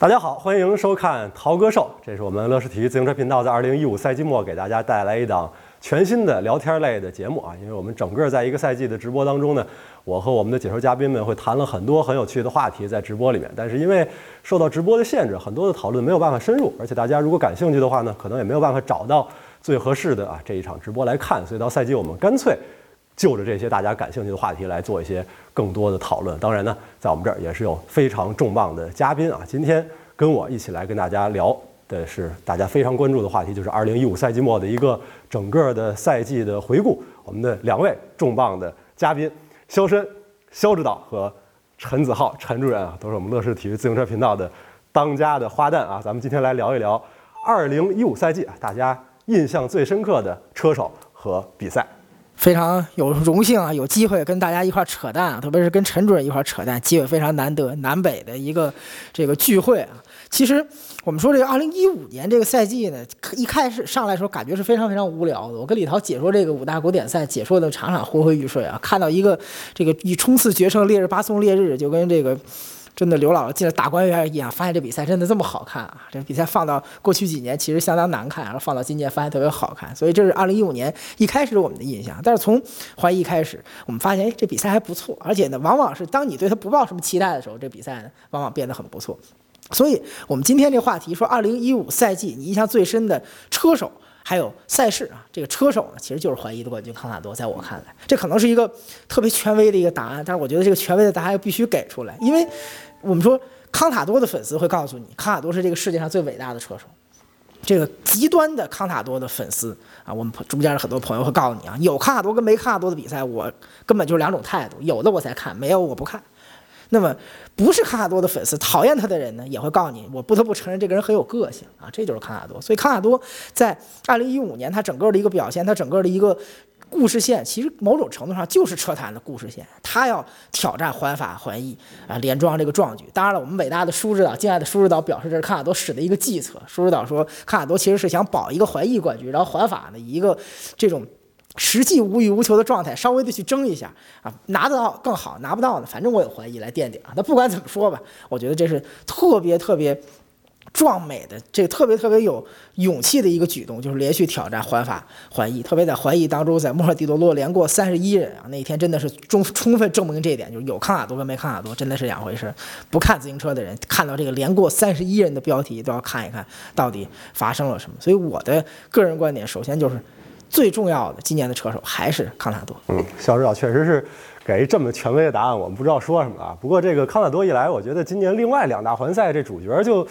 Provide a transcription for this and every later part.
大家好，欢迎收看《淘哥秀》，这是我们乐视体育自行车频道在二零一五赛季末给大家带来一档全新的聊天类的节目啊。因为我们整个在一个赛季的直播当中呢，我和我们的解说嘉宾们会谈了很多很有趣的话题在直播里面，但是因为受到直播的限制，很多的讨论没有办法深入，而且大家如果感兴趣的话呢，可能也没有办法找到最合适的啊这一场直播来看，所以到赛季我们干脆。就着这些大家感兴趣的话题来做一些更多的讨论。当然呢，在我们这儿也是有非常重磅的嘉宾啊。今天跟我一起来跟大家聊的是大家非常关注的话题，就是2015赛季末的一个整个的赛季的回顾。我们的两位重磅的嘉宾，肖申、肖指导和陈子浩陈主任啊，都是我们乐视体育自行车频道的当家的花旦啊。咱们今天来聊一聊2015赛季啊，大家印象最深刻的车手和比赛。非常有荣幸啊，有机会跟大家一块扯淡啊，特别是跟陈主任一块扯淡，机会非常难得，南北的一个这个聚会啊。其实我们说这个二零一五年这个赛季呢，一开始上来时候感觉是非常非常无聊的。我跟李涛解说这个五大古典赛，解说的场场昏昏欲睡啊，看到一个这个以冲刺决胜烈日巴松烈日，就跟这个。真的，刘姥姥进了大观园一样，发现这比赛真的这么好看啊！这比赛放到过去几年其实相当难看，然后放到今年发现特别好看，所以这是二零一五年一开始我们的印象。但是从怀疑开始，我们发现，哎，这比赛还不错，而且呢，往往是当你对他不抱什么期待的时候，这比赛呢，往往变得很不错。所以，我们今天这话题说，二零一五赛季你印象最深的车手。还有赛事啊，这个车手呢，其实就是怀疑的冠军康塔多。在我看来，这可能是一个特别权威的一个答案，但是我觉得这个权威的答案必须给出来，因为我们说康塔多的粉丝会告诉你，康塔多是这个世界上最伟大的车手。这个极端的康塔多的粉丝啊，我们中间的很多朋友会告诉你啊，有康塔多跟没康塔多的比赛，我根本就是两种态度，有的我才看，没有我不看。那么，不是康塔多的粉丝，讨厌他的人呢，也会告诉你，我不得不承认这个人很有个性啊，这就是康塔多。所以康塔多在二零一五年他整个的一个表现，他整个的一个故事线，其实某种程度上就是车坛的故事线。他要挑战环法环意啊，连庄这个壮举。当然了，我们伟大的舒指导，敬爱的舒指导表示，这是康塔多使的一个计策。舒指导说，康塔多其实是想保一个环意冠军，然后环法呢以一个这种。实际无欲无求的状态，稍微的去争一下啊，拿得到更好，拿不到呢，反正我有怀疑来垫底啊。那不管怎么说吧，我觉得这是特别特别壮美的，这个特别特别有勇气的一个举动，就是连续挑战环法环意，特别在环意当中，在莫尔蒂多洛连过三十一人啊，那一天真的是充充分证明这一点，就是有康塔多跟没康塔多真的是两回事。不看自行车的人看到这个连过三十一人的标题，都要看一看到底发生了什么。所以我的个人观点，首先就是。最重要的，今年的车手还是康塔多。嗯，肖指导确实是给这么权威的答案，我们不知道说什么啊。不过这个康塔多一来，我觉得今年另外两大环赛这主角就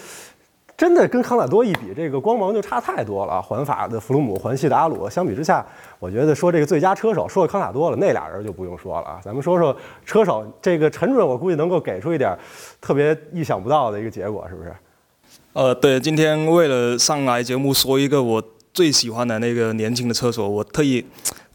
真的跟康塔多一比，这个光芒就差太多了。环法的弗鲁姆，环系的阿鲁，相比之下，我觉得说这个最佳车手，说康塔多了，那俩人就不用说了啊。咱们说说车手，这个陈主任，我估计能够给出一点特别意想不到的一个结果，是不是？呃，对，今天为了上来节目说一个我。最喜欢的那个年轻的车手，我特意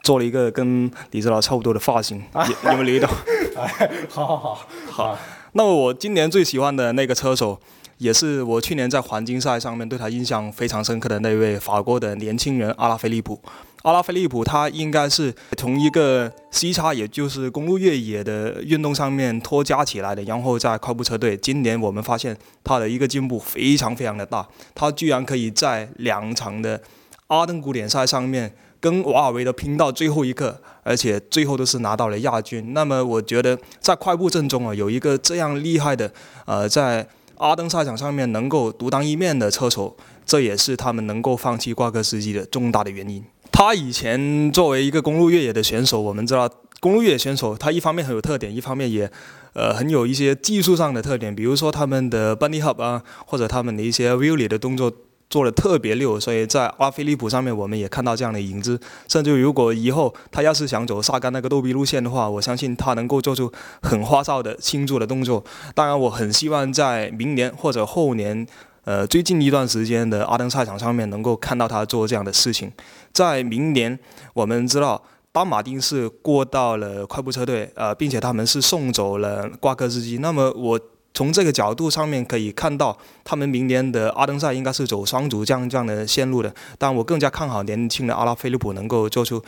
做了一个跟李指导差不多的发型，有没有留意到？好好好好。那么我今年最喜欢的那个车手，也是我去年在黄金赛上面对他印象非常深刻的那位法国的年轻人阿拉菲利普。阿拉菲利普他应该是从一个 C 叉，也就是公路越野的运动上面脱加起来的，然后在快步车队。今年我们发现他的一个进步非常非常的大，他居然可以在两场的阿登古典赛上面跟瓦尔维德拼到最后一刻，而且最后都是拿到了亚军。那么我觉得在快步阵中啊，有一个这样厉害的，呃，在阿登赛场上面能够独当一面的车手，这也是他们能够放弃挂科司机的重大的原因。他以前作为一个公路越野的选手，我们知道公路越野选手他一方面很有特点，一方面也，呃，很有一些技术上的特点，比如说他们的 bunny hop 啊，或者他们的一些 wheelie 的动作做的特别溜，所以在阿菲利普上面我们也看到这样的影子。甚至如果以后他要是想走萨甘那个逗逼路线的话，我相信他能够做出很花哨的庆祝的动作。当然，我很希望在明年或者后年。呃，最近一段时间的阿登赛场上面，能够看到他做这样的事情。在明年，我们知道丹马丁是过到了快步车队，呃，并且他们是送走了挂科司机。那么，我从这个角度上面可以看到，他们明年的阿登赛应该是走双主将这样的线路的。但我更加看好年轻的阿拉菲利普能够做出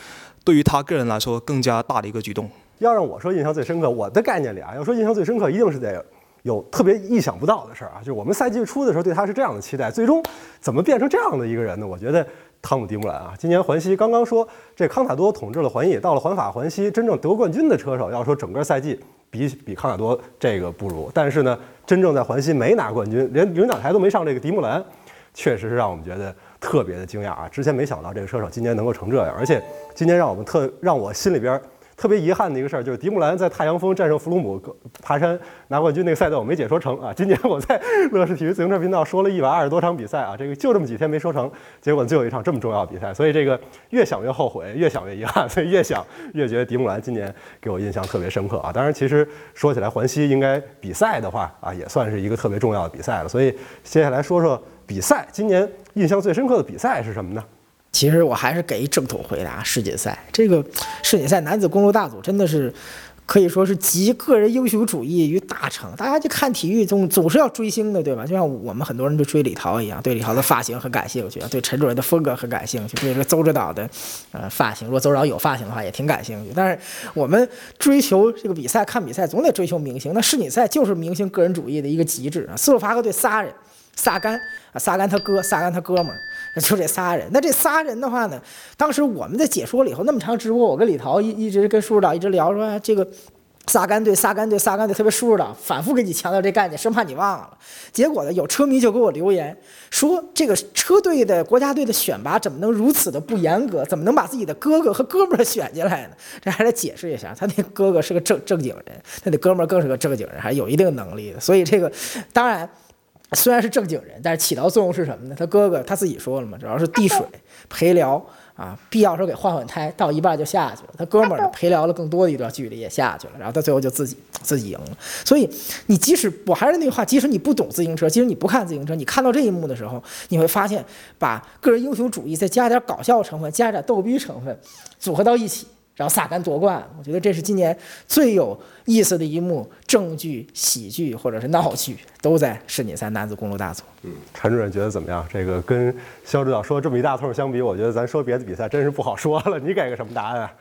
对于他个人来说更加大的一个举动。要让我说印象最深刻，我的概念里啊，要说印象最深刻，一定是得。有特别意想不到的事儿啊，就是我们赛季初的时候对他是这样的期待，最终怎么变成这样的一个人呢？我觉得汤姆·迪穆兰啊，今年环西刚刚说这康塔多统治了环意，到了环法环西，真正得冠军的车手，要说整个赛季比比康塔多这个不如，但是呢，真正在环西没拿冠军，连领奖台都没上这个迪木兰，确实是让我们觉得特别的惊讶啊！之前没想到这个车手今年能够成这样，而且今年让我们特让我心里边。特别遗憾的一个事儿，就是迪穆兰在太阳峰战胜弗鲁姆爬山拿冠军那个赛道我没解说成啊。今年我在乐视体育自行车频道说了一百二十多场比赛啊，这个就这么几天没说成，结果最后一场这么重要的比赛，所以这个越想越后悔，越想越遗憾，所以越想越觉得迪穆兰今年给我印象特别深刻啊。当然，其实说起来环西应该比赛的话啊，也算是一个特别重要的比赛了。所以接下来说说比赛，今年印象最深刻的比赛是什么呢？其实我还是给一正统回答。世锦赛这个世锦赛男子公路大组真的是可以说是集个人英雄主义于大成。大家去看体育总总是要追星的，对吧？就像我们很多人都追李涛一样，对李涛的发型很感兴趣，对陈主任的风格很感兴趣，对这个邹指导的呃发型，如果邹指导有发型的话也挺感兴趣。但是我们追求这个比赛看比赛总得追求明星，那世锦赛就是明星个人主义的一个极致啊。斯洛伐克队仨人。萨甘啊，萨甘他哥，萨甘他哥们儿，就这仨人。那这仨人的话呢，当时我们在解说了以后，那么长直播，我跟李涛一一直跟舒指导一直聊，说这个萨甘队，萨甘队，萨甘队，特别舒指导反复给你强调这概念，生怕你忘了。结果呢，有车迷就给我留言说，这个车队的国家队的选拔怎么能如此的不严格？怎么能把自己的哥哥和哥们儿选进来呢？这还得解释一下，他那哥哥是个正正经人，他那哥们儿更是个正经人，还有一定能力的。所以这个当然。虽然是正经人，但是起到作用是什么呢？他哥哥他自己说了嘛，主要是递水、陪聊啊，必要时候给换换胎，到一半就下去了。他哥们儿陪聊了更多的一段距离也下去了，然后他最后就自己自己赢了。所以你即使我还是那句话，即使你不懂自行车，即使你不看自行车，你看到这一幕的时候，你会发现把个人英雄主义再加点搞笑成分，加点逗逼成分，组合到一起。然后萨甘夺冠，我觉得这是今年最有意思的一幕，正剧、喜剧或者是闹剧都在世锦赛男子公路大组。嗯，陈主任觉得怎么样？这个跟肖指导说这么一大通相比，我觉得咱说别的比赛真是不好说了。你给个什么答案啊？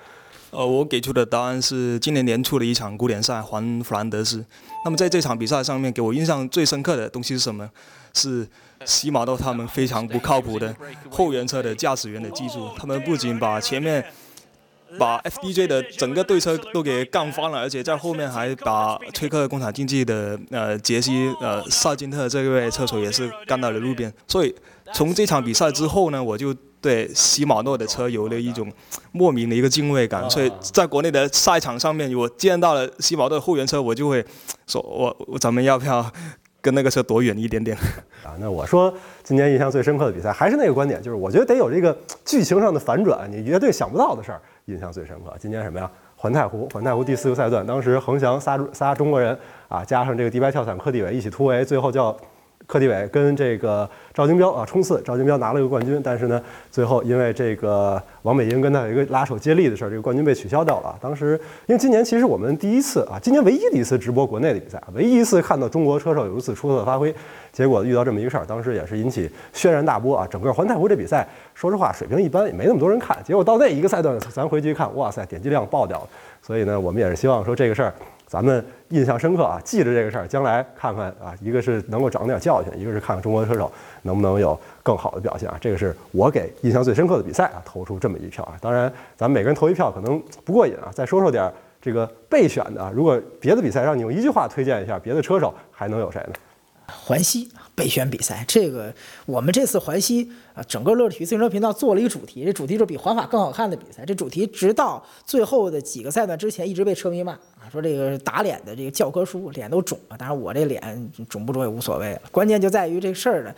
呃，我给出的答案是今年年初的一场古典赛环弗兰德斯。那么在这场比赛上面，给我印象最深刻的东西是什么？是西马道他们非常不靠谱的后援车的驾驶员的技术。他们不仅把前面把 FDJ 的整个队车都给干翻了，而且在后面还把崔克工厂竞技的呃杰西呃萨金特这位车手也是干到了路边。所以从这场比赛之后呢，我就对禧玛诺的车有了一种莫名的一个敬畏感。所以在国内的赛场上面，我见到了禧玛诺的后援车，我就会说我我咱们要不要跟那个车躲远一点点？啊，那我说今年印象最深刻的比赛还是那个观点，就是我觉得得有这个剧情上的反转，你绝对想不到的事儿。印象最深刻，今年什么呀？环太湖，环太湖第四个赛段，当时横翔仨仨中国人啊，加上这个迪拜跳伞柯地伟一起突围，最后叫。柯迪伟跟这个赵金彪啊冲刺，赵金彪拿了一个冠军，但是呢，最后因为这个王美英跟他有一个拉手接力的事儿，这个冠军被取消掉了。当时因为今年其实我们第一次啊，今年唯一的一次直播国内的比赛，唯一一次看到中国车手有如此出色的发挥，结果遇到这么一个事儿，当时也是引起轩然大波啊。整个环太湖这比赛，说实话水平一般，也没那么多人看。结果到那一个赛段，咱回去一看，哇塞，点击量爆掉了。所以呢，我们也是希望说这个事儿。咱们印象深刻啊，记着这个事儿，将来看看啊，一个是能够长点教训，一个是看看中国车手能不能有更好的表现啊。这个是我给印象最深刻的比赛啊，投出这么一票啊。当然，咱们每个人投一票可能不过瘾啊，再说说点这个备选的啊。如果别的比赛让你用一句话推荐一下别的车手，还能有谁呢？环西备选比赛，这个我们这次环西啊，整个乐体育自行车频道做了一个主题，这主题就是比环法更好看的比赛。这主题直到最后的几个赛段之前，一直被车迷骂啊，说这个打脸的这个教科书，脸都肿了。当然我这脸肿不肿也无所谓了，关键就在于这事儿呢，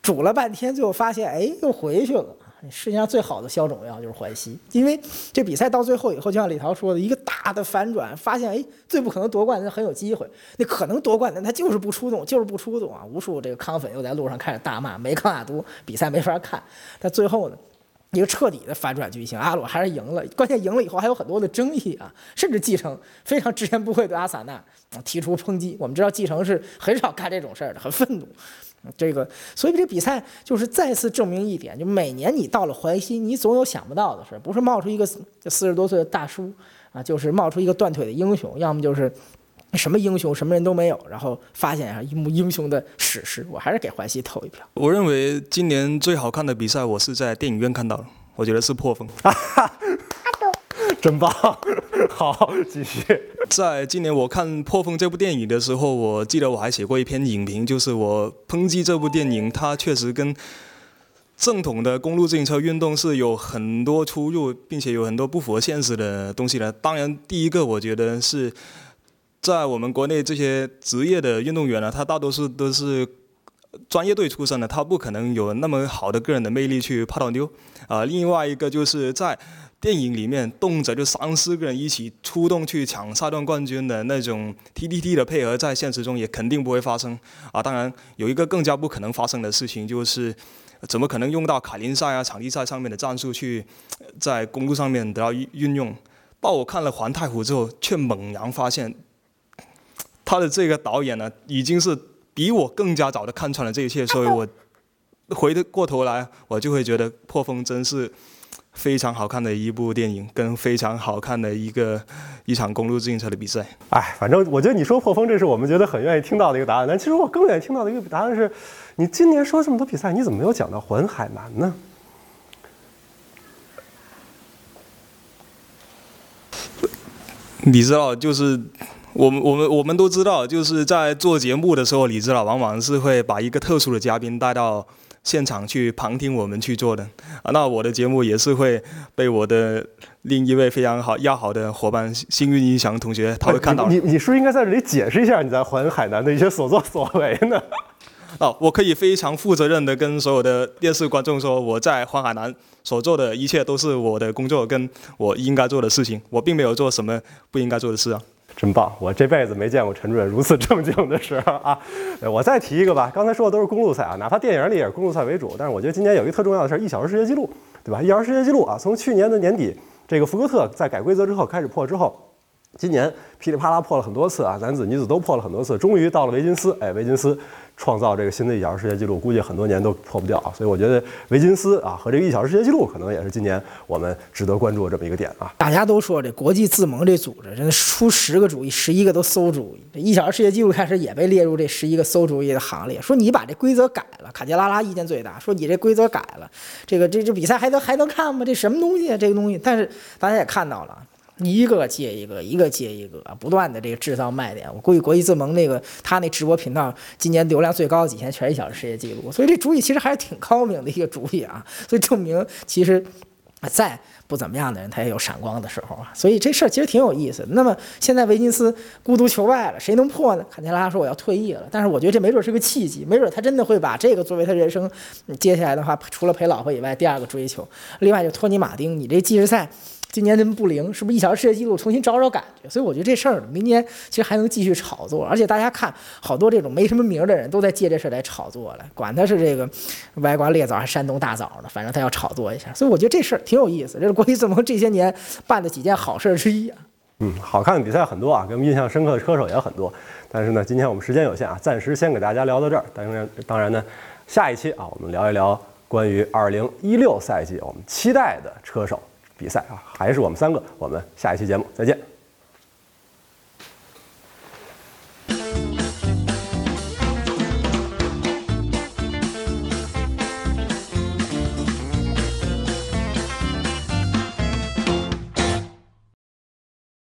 煮了半天，最后发现哎，又回去了。世界上最好的消肿药就是环西，因为这比赛到最后以后，就像李涛说的，一个大的反转，发现哎，最不可能夺冠的很有机会，那可能夺冠的他就是不出动，就是不出动啊！无数这个康粉又在路上开始大骂，没康亚都比赛没法看。但最后呢，一个彻底的反转剧情，阿鲁还是赢了。关键赢了以后还有很多的争议啊，甚至继承非常直言不讳对阿萨纳提出抨击。我们知道继承是很少干这种事儿的，很愤怒。这个，所以这比赛就是再次证明一点，就每年你到了淮西，你总有想不到的事，不是冒出一个四十多岁的大叔啊，就是冒出一个断腿的英雄，要么就是什么英雄，什么人都没有，然后发现啊一幕英雄的史诗，我还是给淮西投一票。我认为今年最好看的比赛，我是在电影院看到的，我觉得是破风。真棒，好，继续。在今年我看《破风》这部电影的时候，我记得我还写过一篇影评，就是我抨击这部电影，它确实跟正统的公路自行车运动是有很多出入，并且有很多不符合现实的东西的。当然，第一个我觉得是在我们国内这些职业的运动员呢，他大多数都是专业队出身的，他不可能有那么好的个人的魅力去泡到妞。啊，另外一个就是在电影里面动辄就三四个人一起出动去抢赛段冠军的那种 TTT 的配合，在现实中也肯定不会发生啊。当然，有一个更加不可能发生的事情，就是怎么可能用到卡林赛啊、场地赛上面的战术去在公路上面得到运运用？到我看了《环太湖》之后，却猛然发现，他的这个导演呢，已经是比我更加早的看穿了这一切，所以我回过头来，我就会觉得《破风》真是。非常好看的一部电影，跟非常好看的一个 一场公路自行车的比赛。哎，反正我觉得你说破风，这是我们觉得很愿意听到的一个答案。但其实我更愿意听到的一个答案是，你今年说这么多比赛，你怎么没有讲到环海南呢？你知道，就是我们我们我们都知道，就是在做节目的时候，李指导往往是会把一个特殊的嘉宾带到。现场去旁听我们去做的啊，那我的节目也是会被我的另一位非常好要好的伙伴幸运音响同学他会看到。你你是不是应该在这里解释一下你在环海南的一些所作所为呢？哦，我可以非常负责任的跟所有的电视观众说，我在环海南所做的一切都是我的工作，跟我应该做的事情，我并没有做什么不应该做的事啊。真棒！我这辈子没见过陈主任如此正经的时候啊！我再提一个吧，刚才说的都是公路赛啊，哪怕电影里也是公路赛为主。但是我觉得今年有一个特重要的事儿，一小时世界纪录，对吧？一小时世界纪录啊，从去年的年底，这个福格特在改规则之后开始破之后，今年噼里啪啦破了很多次啊，男子、女子都破了很多次，终于到了维金斯，哎，维金斯。创造这个新的一小时世界纪录，估计很多年都破不掉啊！所以我觉得维金斯啊和这个一小时世界纪录，可能也是今年我们值得关注的这么一个点啊。大家都说这国际自盟这组织，真的出十个主意，十一个都馊主意。这一小时世界纪录开始也被列入这十一个馊主意的行列。说你把这规则改了，卡杰拉拉意见最大，说你这规则改了，这个这这比赛还能还能看吗？这什么东西啊？这个东西，但是大家也看到了。一个接一个，一个接一个，不断的这个制造卖点。我估计国际自盟那个他那直播频道今年流量最高的几天全是一小时世界纪录，所以这主意其实还是挺高明的一个主意啊。所以证明其实再不怎么样的人他也有闪光的时候啊。所以这事儿其实挺有意思的。那么现在维金斯孤独求败了，谁能破呢？坎切拉说我要退役了，但是我觉得这没准是个契机，没准他真的会把这个作为他人生接下来的话，除了陪老婆以外第二个追求。另外就托尼马丁，你这计时赛。今年这么不灵，是不是一小时世界纪录重新找找感觉？所以我觉得这事儿明年其实还能继续炒作，而且大家看好多这种没什么名的人都在借这事儿来炒作了，管他是这个歪瓜裂枣还是山东大枣呢，反正他要炒作一下。所以我觉得这事儿挺有意思，这是国际自盟这些年办的几件好事儿之一啊。嗯，好看的比赛很多啊，给我们印象深刻的车手也很多。但是呢，今天我们时间有限啊，暂时先给大家聊到这儿。当然，当然呢，下一期啊，我们聊一聊关于2016赛季我们期待的车手。比赛啊，还是我们三个。我们下一期节目再见。